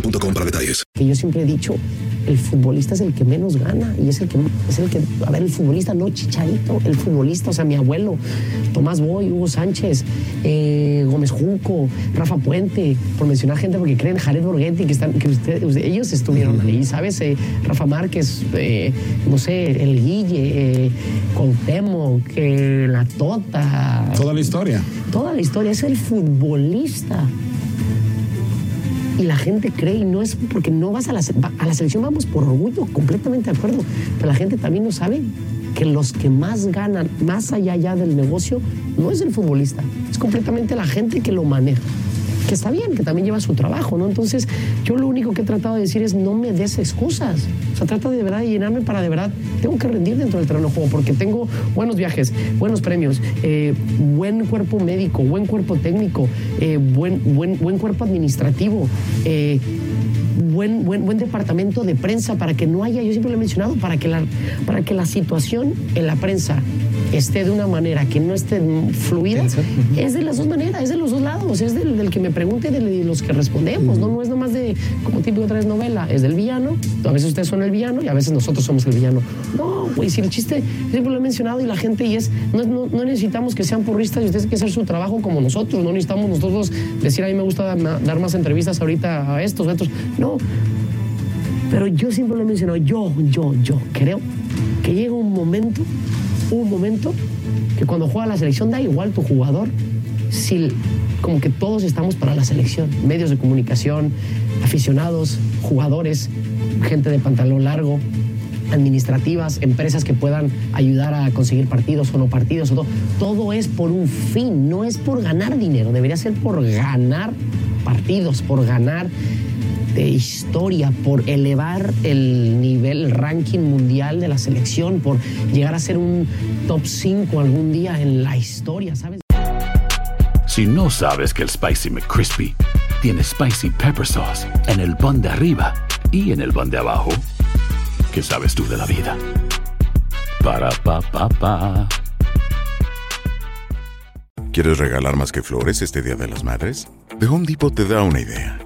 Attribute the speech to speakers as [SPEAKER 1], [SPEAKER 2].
[SPEAKER 1] boostmobile.com para detalles.
[SPEAKER 2] que yo siempre he dicho, el futbolista es el que menos gana y es el que, es el que, a ver, el futbolista no Chicharito, el futbolista, o sea, mi abuelo, Tomás Boy, Hugo Sánchez, eh, Gómez Junco, Rafa Puente, por mencionar gente porque creen Jared Borghetti, que están, que usted- usted- ellos estuvieron ahí, ¿sabes? Eh, Rafa Márquez, eh, no sé, el Guille, eh, Cuauhtémoc, eh, la Tota.
[SPEAKER 3] Toda la historia.
[SPEAKER 2] Toda la historia, es el futbolista y la gente cree y no es porque no vas a la, a la selección, vamos por orgullo, completamente de acuerdo, pero la gente también no sabe que los que más ganan, más allá ya del negocio, no es el futbolista, es completamente la gente que lo maneja. Que está bien, que también lleva su trabajo, ¿no? Entonces, yo lo único que he tratado de decir es no me des excusas. O sea, trata de verdad de llenarme para de verdad. Tengo que rendir dentro del terreno juego porque tengo buenos viajes, buenos premios, eh, buen cuerpo médico, buen cuerpo técnico, eh, buen, buen, buen cuerpo administrativo. eh, Buen, buen, buen departamento de prensa para que no haya, yo siempre lo he mencionado, para que, la, para que la situación en la prensa esté de una manera que no esté fluida, es de las dos maneras, es de los dos lados, es del, del que me pregunte y de los que respondemos, ¿no? no es nomás de, como típico otra vez novela, es del villano, a veces ustedes son el villano y a veces nosotros somos el villano. No, güey, si el chiste, siempre lo he mencionado y la gente, y es, no, no, no necesitamos que sean porristas y ustedes tienen que hacer su trabajo como nosotros, no necesitamos nosotros decir, a mí me gusta dar, dar más entrevistas ahorita a estos, a estos, no. Pero yo siempre lo he mencionado, yo, yo, yo creo que llega un momento, un momento que cuando juega la selección da igual tu jugador, si como que todos estamos para la selección, medios de comunicación, aficionados, jugadores, gente de pantalón largo, administrativas, empresas que puedan ayudar a conseguir partidos o no partidos, o todo. todo es por un fin, no es por ganar dinero, debería ser por ganar partidos, por ganar de historia, por elevar el nivel, el ranking mundial de la selección, por llegar a ser un top 5 algún día en la historia, ¿sabes?
[SPEAKER 4] Si no sabes que el Spicy McCrispy tiene Spicy Pepper Sauce en el pan de arriba y en el pan de abajo, ¿qué sabes tú de la vida? Para, pa, pa, pa.
[SPEAKER 5] ¿Quieres regalar más que flores este Día de las Madres? The Home Depot te da una idea.